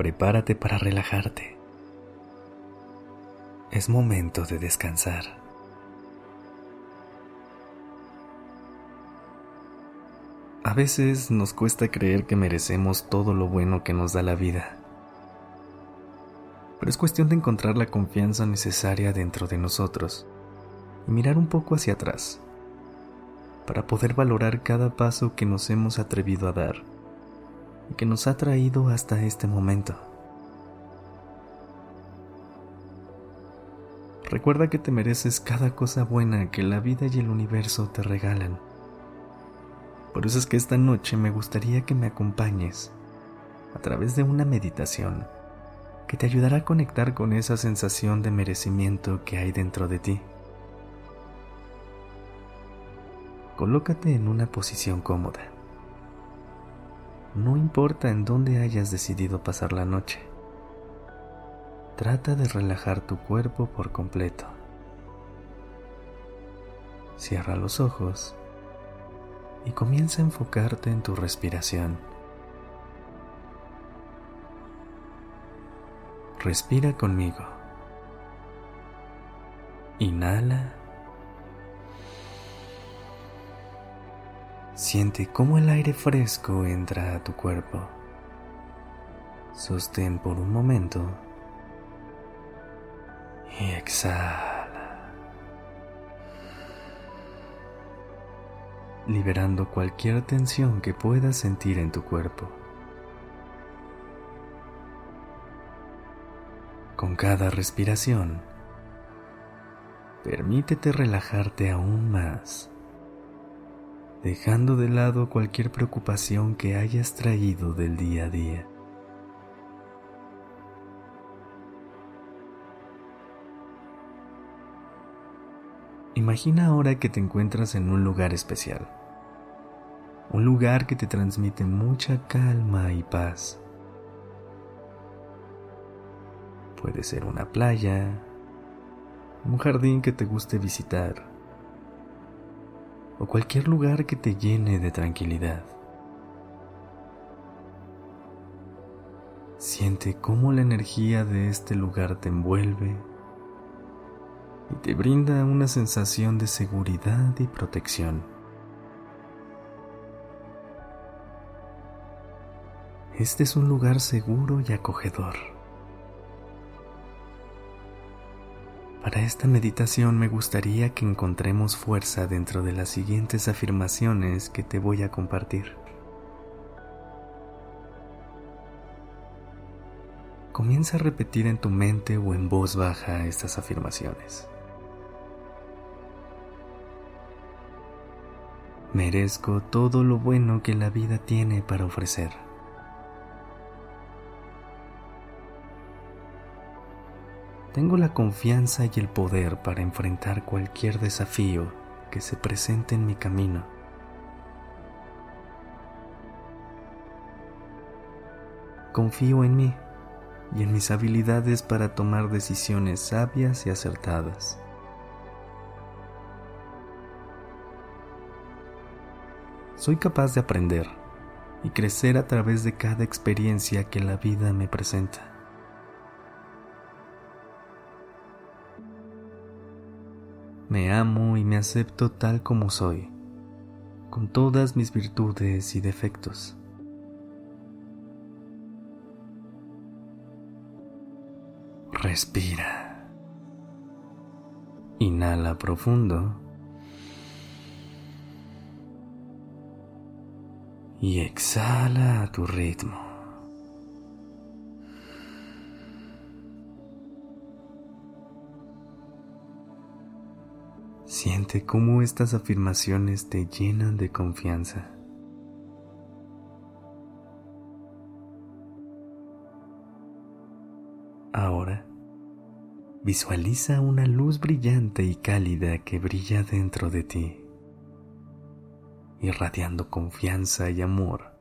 Prepárate para relajarte. Es momento de descansar. A veces nos cuesta creer que merecemos todo lo bueno que nos da la vida. Pero es cuestión de encontrar la confianza necesaria dentro de nosotros y mirar un poco hacia atrás para poder valorar cada paso que nos hemos atrevido a dar que nos ha traído hasta este momento. Recuerda que te mereces cada cosa buena que la vida y el universo te regalan. Por eso es que esta noche me gustaría que me acompañes a través de una meditación que te ayudará a conectar con esa sensación de merecimiento que hay dentro de ti. colócate en una posición cómoda. No importa en dónde hayas decidido pasar la noche. Trata de relajar tu cuerpo por completo. Cierra los ojos y comienza a enfocarte en tu respiración. Respira conmigo. Inhala. Siente cómo el aire fresco entra a tu cuerpo. Sostén por un momento y exhala, liberando cualquier tensión que puedas sentir en tu cuerpo. Con cada respiración, permítete relajarte aún más dejando de lado cualquier preocupación que hayas traído del día a día. Imagina ahora que te encuentras en un lugar especial, un lugar que te transmite mucha calma y paz. Puede ser una playa, un jardín que te guste visitar, o cualquier lugar que te llene de tranquilidad. Siente cómo la energía de este lugar te envuelve y te brinda una sensación de seguridad y protección. Este es un lugar seguro y acogedor. Para esta meditación me gustaría que encontremos fuerza dentro de las siguientes afirmaciones que te voy a compartir. Comienza a repetir en tu mente o en voz baja estas afirmaciones. Merezco todo lo bueno que la vida tiene para ofrecer. Tengo la confianza y el poder para enfrentar cualquier desafío que se presente en mi camino. Confío en mí y en mis habilidades para tomar decisiones sabias y acertadas. Soy capaz de aprender y crecer a través de cada experiencia que la vida me presenta. Me amo y me acepto tal como soy, con todas mis virtudes y defectos. Respira. Inhala profundo. Y exhala a tu ritmo. Siente cómo estas afirmaciones te llenan de confianza. Ahora, visualiza una luz brillante y cálida que brilla dentro de ti, irradiando confianza y amor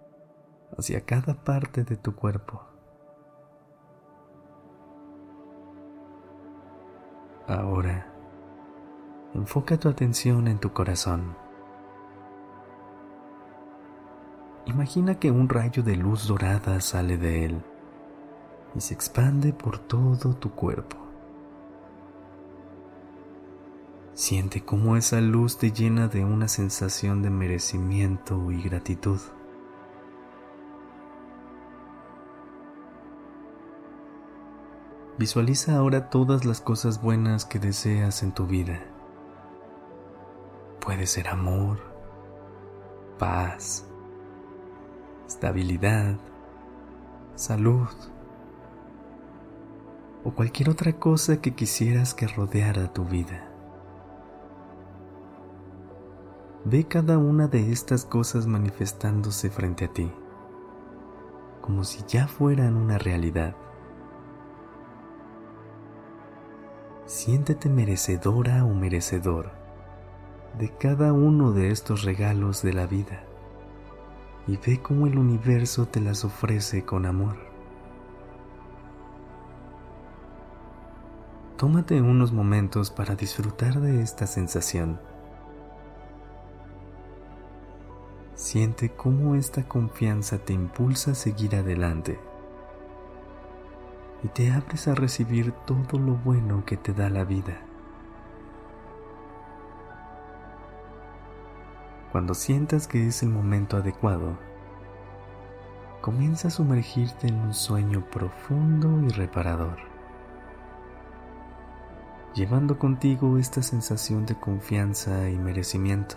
hacia cada parte de tu cuerpo. Ahora, enfoca tu atención en tu corazón. Imagina que un rayo de luz dorada sale de él y se expande por todo tu cuerpo. Siente cómo esa luz te llena de una sensación de merecimiento y gratitud. Visualiza ahora todas las cosas buenas que deseas en tu vida. Puede ser amor, paz, estabilidad, salud o cualquier otra cosa que quisieras que rodeara tu vida. Ve cada una de estas cosas manifestándose frente a ti, como si ya fueran una realidad. Siéntete merecedora o merecedor de cada uno de estos regalos de la vida y ve cómo el universo te las ofrece con amor. Tómate unos momentos para disfrutar de esta sensación. Siente cómo esta confianza te impulsa a seguir adelante y te abres a recibir todo lo bueno que te da la vida. Cuando sientas que es el momento adecuado, comienza a sumergirte en un sueño profundo y reparador, llevando contigo esta sensación de confianza y merecimiento.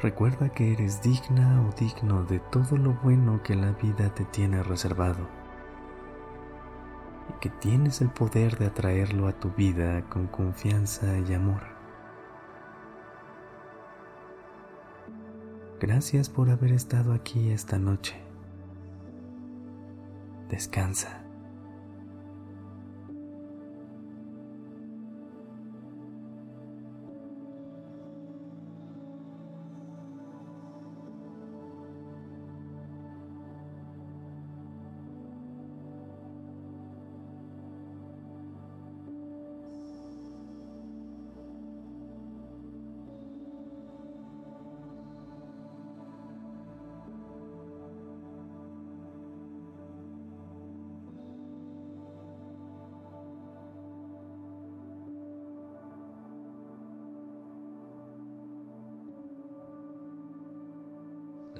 Recuerda que eres digna o digno de todo lo bueno que la vida te tiene reservado que tienes el poder de atraerlo a tu vida con confianza y amor. Gracias por haber estado aquí esta noche. Descansa.